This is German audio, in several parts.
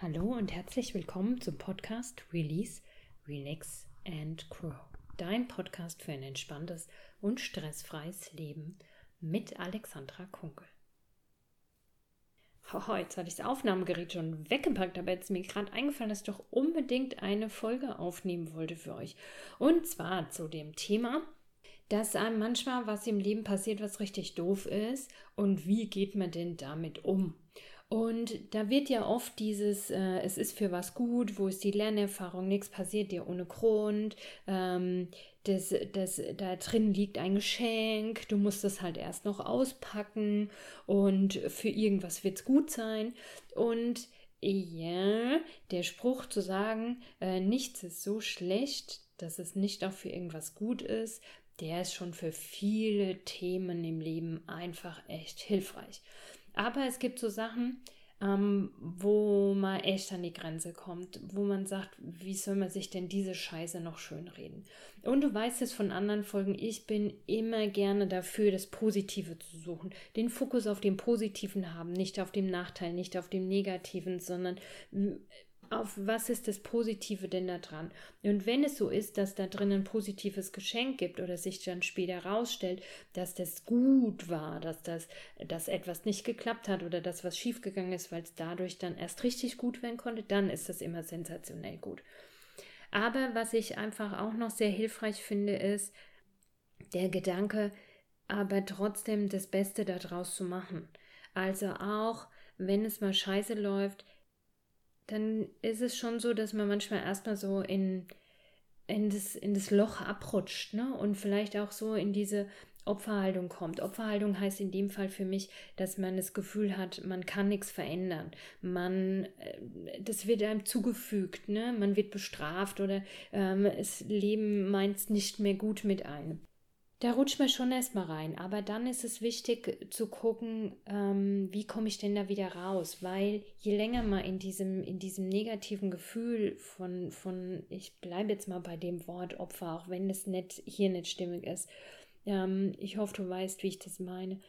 Hallo und herzlich willkommen zum Podcast Release, Relax and Grow. Dein Podcast für ein entspanntes und stressfreies Leben mit Alexandra Kunkel. Oh, jetzt hatte ich das Aufnahmegerät schon weggepackt, aber jetzt ist mir gerade eingefallen, dass ich doch unbedingt eine Folge aufnehmen wollte für euch. Und zwar zu dem Thema, dass einem manchmal was im Leben passiert, was richtig doof ist und wie geht man denn damit um? Und da wird ja oft dieses, äh, es ist für was gut, wo ist die Lernerfahrung, nichts passiert dir ohne Grund, ähm, das, das, da drin liegt ein Geschenk, du musst es halt erst noch auspacken und für irgendwas wird es gut sein. Und ja, der Spruch zu sagen, äh, nichts ist so schlecht, dass es nicht auch für irgendwas gut ist, der ist schon für viele Themen im Leben einfach echt hilfreich. Aber es gibt so Sachen, ähm, wo man echt an die Grenze kommt, wo man sagt, wie soll man sich denn diese Scheiße noch schön reden? Und du weißt es von anderen Folgen, ich bin immer gerne dafür, das Positive zu suchen, den Fokus auf dem Positiven haben, nicht auf dem Nachteil, nicht auf dem Negativen, sondern auf was ist das Positive denn da dran? Und wenn es so ist, dass da drin ein positives Geschenk gibt oder sich dann später herausstellt, dass das gut war, dass das, dass etwas nicht geklappt hat oder dass was schiefgegangen ist, weil es dadurch dann erst richtig gut werden konnte, dann ist das immer sensationell gut. Aber was ich einfach auch noch sehr hilfreich finde, ist der Gedanke, aber trotzdem das Beste daraus zu machen. Also auch, wenn es mal scheiße läuft, dann ist es schon so, dass man manchmal erstmal so in, in, das, in das Loch abrutscht, ne? Und vielleicht auch so in diese Opferhaltung kommt. Opferhaltung heißt in dem Fall für mich, dass man das Gefühl hat, man kann nichts verändern. Man, äh, das wird einem zugefügt, ne? Man wird bestraft oder ähm, das Leben meint es nicht mehr gut mit einem. Da rutscht man schon erstmal rein, aber dann ist es wichtig zu gucken, ähm, wie komme ich denn da wieder raus, weil je länger man in diesem, in diesem negativen Gefühl von, von, ich bleibe jetzt mal bei dem Wort Opfer, auch wenn es nicht, hier nicht stimmig ist, ähm, ich hoffe, du weißt, wie ich das meine,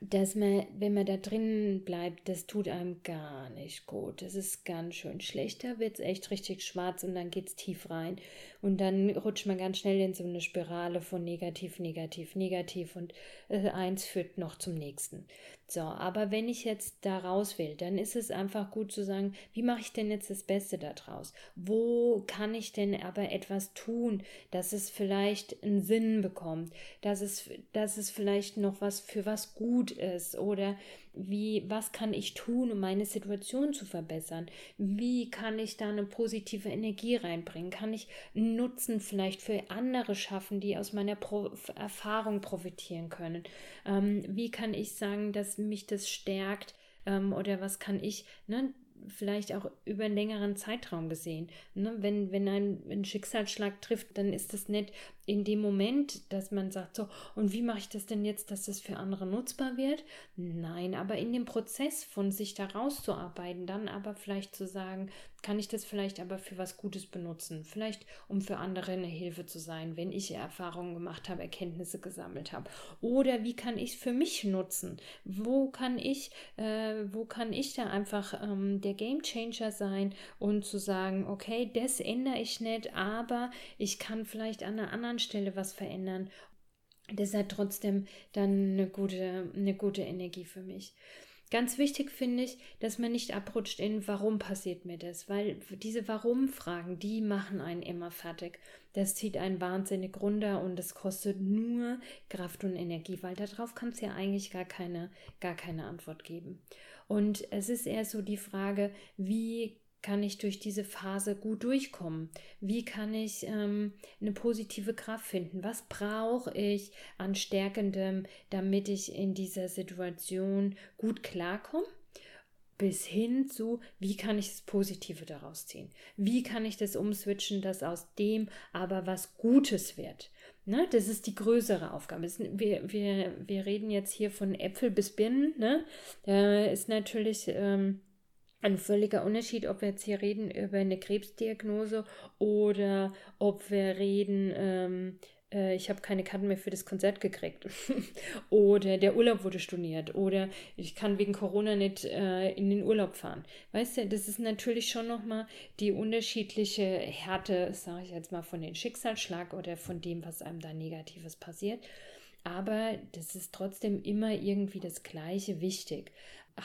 dass man, wenn man da drin bleibt, das tut einem gar nicht gut. Das ist ganz schön schlecht. Da wird es echt richtig schwarz und dann geht es tief rein. Und dann rutscht man ganz schnell in so eine Spirale von negativ, negativ, negativ und äh, eins führt noch zum nächsten. So, aber wenn ich jetzt da raus will, dann ist es einfach gut zu sagen, wie mache ich denn jetzt das Beste daraus? Wo kann ich denn aber etwas tun, dass es vielleicht einen Sinn bekommt, dass es, dass es vielleicht noch was für was gut ist oder wie, was kann ich tun, um meine Situation zu verbessern? Wie kann ich da eine positive Energie reinbringen? Kann ich Nutzen vielleicht für andere schaffen, die aus meiner Pro Erfahrung profitieren können? Ähm, wie kann ich sagen, dass mich das stärkt? Ähm, oder was kann ich, ne, vielleicht auch über einen längeren Zeitraum gesehen. Ne? Wenn, wenn ein, ein Schicksalsschlag trifft, dann ist das nicht in dem Moment, dass man sagt, so, und wie mache ich das denn jetzt, dass das für andere nutzbar wird? Nein, aber in dem Prozess von sich da rauszuarbeiten, dann aber vielleicht zu sagen, kann ich das vielleicht aber für was Gutes benutzen? Vielleicht, um für andere eine Hilfe zu sein, wenn ich Erfahrungen gemacht habe, Erkenntnisse gesammelt habe. Oder wie kann ich es für mich nutzen? Wo kann ich, äh, wo kann ich da einfach ähm, der Game Changer sein und zu sagen, okay, das ändere ich nicht, aber ich kann vielleicht an einer anderen Stelle was verändern. Das hat trotzdem dann eine gute, eine gute Energie für mich. Ganz wichtig finde ich, dass man nicht abrutscht in warum passiert mir das, weil diese Warum-Fragen, die machen einen immer fertig. Das zieht einen wahnsinnig runter und es kostet nur Kraft und Energie, weil darauf kann es ja eigentlich gar keine, gar keine Antwort geben. Und es ist eher so die Frage, wie kann ich durch diese Phase gut durchkommen? Wie kann ich ähm, eine positive Kraft finden? Was brauche ich an Stärkendem, damit ich in dieser Situation gut klarkomme? Bis hin zu, wie kann ich das Positive daraus ziehen? Wie kann ich das umswitchen, dass aus dem aber was Gutes wird? Ne, das ist die größere Aufgabe. Wir, wir, wir reden jetzt hier von Äpfel bis Birnen. Ne? Da ist natürlich ähm, ein völliger Unterschied, ob wir jetzt hier reden über eine Krebsdiagnose oder ob wir reden ähm, äh, ich habe keine Karten mehr für das Konzert gekriegt. oder der Urlaub wurde storniert. Oder ich kann wegen Corona nicht äh, in den Urlaub fahren. Weißt du, das ist natürlich schon nochmal die unterschiedliche Härte, sage ich jetzt mal, von den Schicksalsschlag oder von dem, was einem da Negatives passiert. Aber das ist trotzdem immer irgendwie das Gleiche wichtig.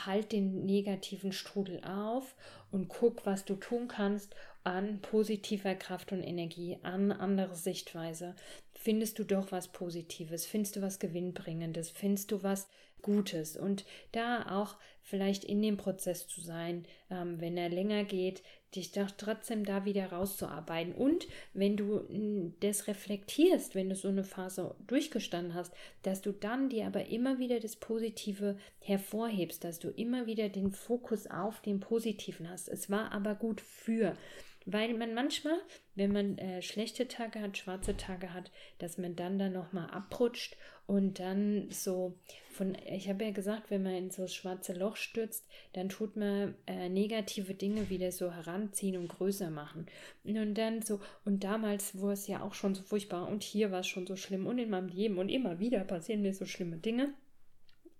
Halt den negativen Strudel auf und guck, was du tun kannst an positiver Kraft und Energie, an andere Sichtweise. Findest du doch was Positives? Findest du was Gewinnbringendes? Findest du was Gutes? Und da auch vielleicht in dem Prozess zu sein, ähm, wenn er länger geht, dich doch trotzdem da wieder rauszuarbeiten. Und wenn du das reflektierst, wenn du so eine Phase durchgestanden hast, dass du dann dir aber immer wieder das Positive hervorhebst, dass du immer wieder den Fokus auf den Positiven hast. Es war aber gut für. Weil man manchmal, wenn man äh, schlechte Tage hat, schwarze Tage hat, dass man dann da nochmal abrutscht und dann so von, ich habe ja gesagt, wenn man in so das schwarze Loch stürzt, dann tut man äh, negative Dinge wieder so heranziehen und größer machen. Und dann so, und damals war es ja auch schon so furchtbar und hier war es schon so schlimm und in meinem Leben und immer wieder passieren mir so schlimme Dinge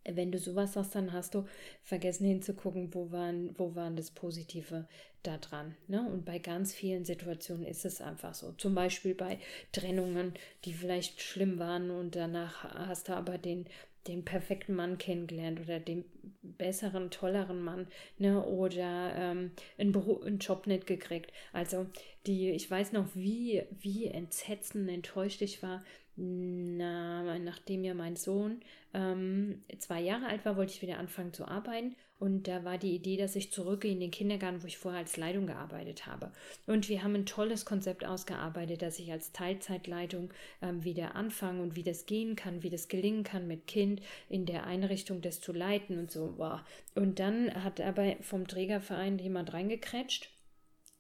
wenn du sowas hast, dann hast du vergessen hinzugucken, wo waren, wo waren das Positive da dran. Ne? Und bei ganz vielen Situationen ist es einfach so. Zum Beispiel bei Trennungen, die vielleicht schlimm waren und danach hast du aber den, den perfekten Mann kennengelernt oder den besseren, tolleren Mann, ne? Oder ähm, einen, einen Job nicht gekriegt. Also die, ich weiß noch, wie, wie entsetzend enttäuscht ich war, na, nachdem ja mein Sohn ähm, zwei Jahre alt war, wollte ich wieder anfangen zu arbeiten. Und da war die Idee, dass ich zurückgehe in den Kindergarten, wo ich vorher als Leitung gearbeitet habe. Und wir haben ein tolles Konzept ausgearbeitet, dass ich als Teilzeitleitung ähm, wieder anfange und wie das gehen kann, wie das gelingen kann mit Kind in der Einrichtung, das zu leiten und so. Wow. Und dann hat aber vom Trägerverein jemand reingekretscht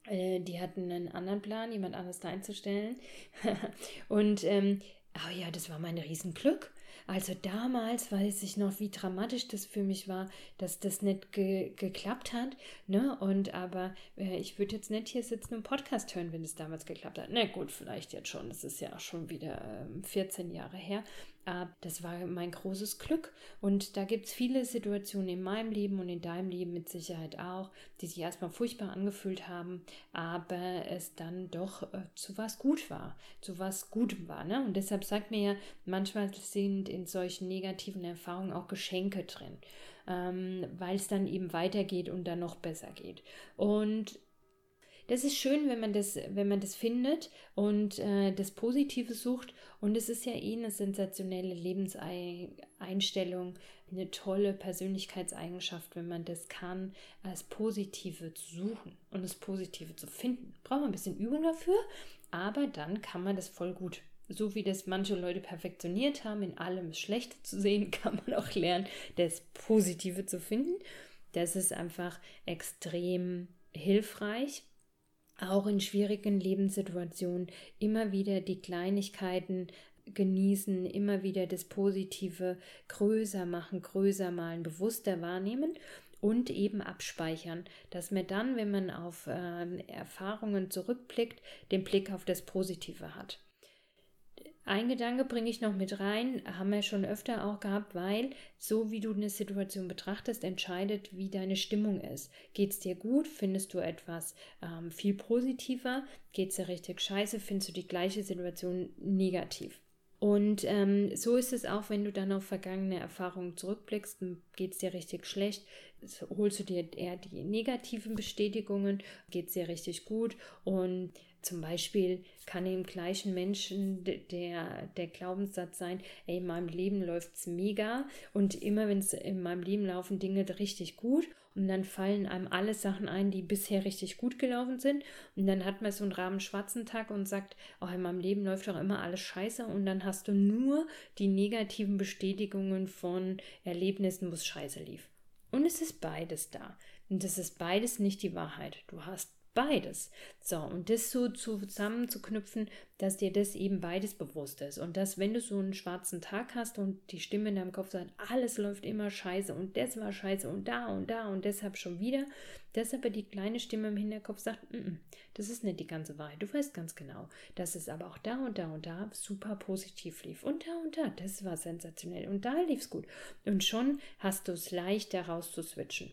äh, die hatten einen anderen Plan, jemand anderes da einzustellen. und ähm, Oh ja, das war mein Riesenglück. Also damals weiß ich noch, wie dramatisch das für mich war, dass das nicht ge geklappt hat. Ne? Und aber äh, ich würde jetzt nicht hier sitzen und Podcast hören, wenn es damals geklappt hat. Na gut, vielleicht jetzt schon. Das ist ja auch schon wieder äh, 14 Jahre her. Das war mein großes Glück. Und da gibt es viele Situationen in meinem Leben und in deinem Leben mit Sicherheit auch, die sich erstmal furchtbar angefühlt haben, aber es dann doch äh, zu was gut war, zu was Gutem war. Ne? Und deshalb sagt mir ja, manchmal sind in solchen negativen Erfahrungen auch Geschenke drin, ähm, weil es dann eben weitergeht und dann noch besser geht. Und das ist schön, wenn man das, wenn man das findet und äh, das Positive sucht. Und es ist ja eh eine sensationelle Lebenseinstellung, eine tolle Persönlichkeitseigenschaft, wenn man das kann, als Positive zu suchen und das Positive zu finden. Braucht man ein bisschen Übung dafür, aber dann kann man das voll gut. So wie das manche Leute perfektioniert haben, in allem das Schlechte zu sehen, kann man auch lernen, das Positive zu finden. Das ist einfach extrem hilfreich auch in schwierigen Lebenssituationen immer wieder die Kleinigkeiten genießen, immer wieder das Positive größer machen, größer malen, bewusster wahrnehmen und eben abspeichern, dass man dann, wenn man auf äh, Erfahrungen zurückblickt, den Blick auf das Positive hat. Ein Gedanke bringe ich noch mit rein, haben wir schon öfter auch gehabt, weil so wie du eine Situation betrachtest, entscheidet, wie deine Stimmung ist. Geht es dir gut? Findest du etwas ähm, viel positiver? Geht es dir richtig scheiße? Findest du die gleiche Situation negativ? Und ähm, so ist es auch, wenn du dann auf vergangene Erfahrungen zurückblickst, geht es dir richtig schlecht, holst du dir eher die negativen Bestätigungen, geht es dir richtig gut und zum Beispiel kann im gleichen Menschen der, der Glaubenssatz sein, ey, in meinem Leben läuft es mega und immer wenn es in meinem Leben laufen Dinge richtig gut und dann fallen einem alle Sachen ein, die bisher richtig gut gelaufen sind und dann hat man so einen rahmen schwarzen Tag und sagt, oh, in meinem Leben läuft doch immer alles scheiße und dann hast du nur die negativen Bestätigungen von Erlebnissen, wo es scheiße lief. Und es ist beides da. Und es ist beides nicht die Wahrheit. Du hast beides. So, und das so zusammenzuknüpfen, dass dir das eben beides bewusst ist. Und dass, wenn du so einen schwarzen Tag hast und die Stimme in deinem Kopf sagt, alles läuft immer scheiße und das war scheiße und da und da und deshalb schon wieder, dass aber die kleine Stimme im Hinterkopf sagt, N -n, das ist nicht die ganze Wahrheit. Du weißt ganz genau, dass es aber auch da und da und da super positiv lief. Und da und da, das war sensationell. Und da lief es gut. Und schon hast du es leicht, daraus zu switchen.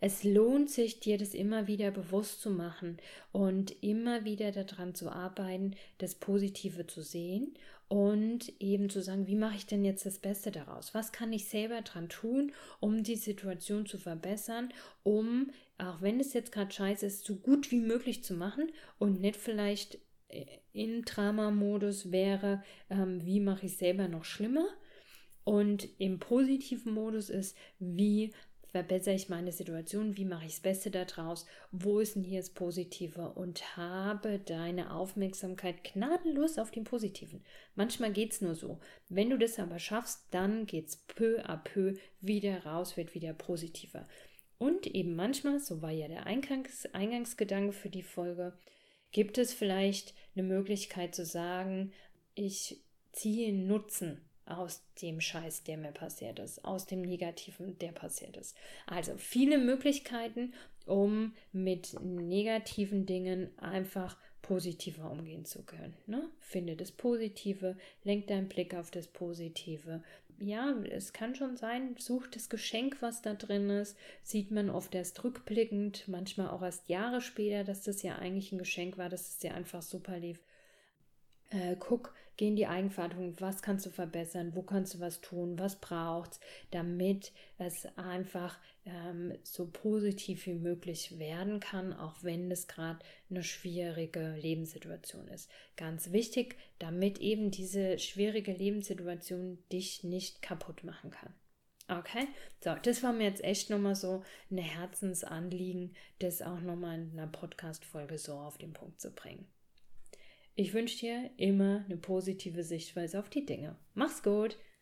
Es lohnt sich, dir das immer wieder bewusst zu machen und immer wieder daran zu arbeiten, das Positive zu sehen und eben zu sagen, wie mache ich denn jetzt das Beste daraus? Was kann ich selber dran tun, um die Situation zu verbessern, um, auch wenn es jetzt gerade scheiße ist, so gut wie möglich zu machen und nicht vielleicht äh, in Drama-Modus wäre, ähm, wie mache ich selber noch schlimmer? Und im positiven Modus ist, wie verbessere ich meine Situation, wie mache ich das Beste daraus, wo ist denn hier das Positive und habe deine Aufmerksamkeit gnadenlos auf den Positiven. Manchmal geht es nur so. Wenn du das aber schaffst, dann geht es peu à peu wieder raus, wird wieder positiver. Und eben manchmal, so war ja der Eingangs Eingangsgedanke für die Folge, gibt es vielleicht eine Möglichkeit zu sagen, ich ziehe Nutzen aus dem Scheiß, der mir passiert ist, aus dem Negativen, der passiert ist. Also viele Möglichkeiten, um mit negativen Dingen einfach positiver umgehen zu können. Ne? Finde das Positive, lenk deinen Blick auf das Positive. Ja, es kann schon sein, such das Geschenk, was da drin ist, sieht man oft erst rückblickend, manchmal auch erst Jahre später, dass das ja eigentlich ein Geschenk war, dass es ja einfach super lief. Äh, guck, geh in die Eigenverantwortung, was kannst du verbessern, wo kannst du was tun, was braucht's, damit es einfach ähm, so positiv wie möglich werden kann, auch wenn es gerade eine schwierige Lebenssituation ist. Ganz wichtig, damit eben diese schwierige Lebenssituation dich nicht kaputt machen kann. Okay, so, das war mir jetzt echt nochmal so ein Herzensanliegen, das auch nochmal in einer Podcast-Folge so auf den Punkt zu bringen. Ich wünsche dir immer eine positive Sichtweise auf die Dinge. Mach's gut!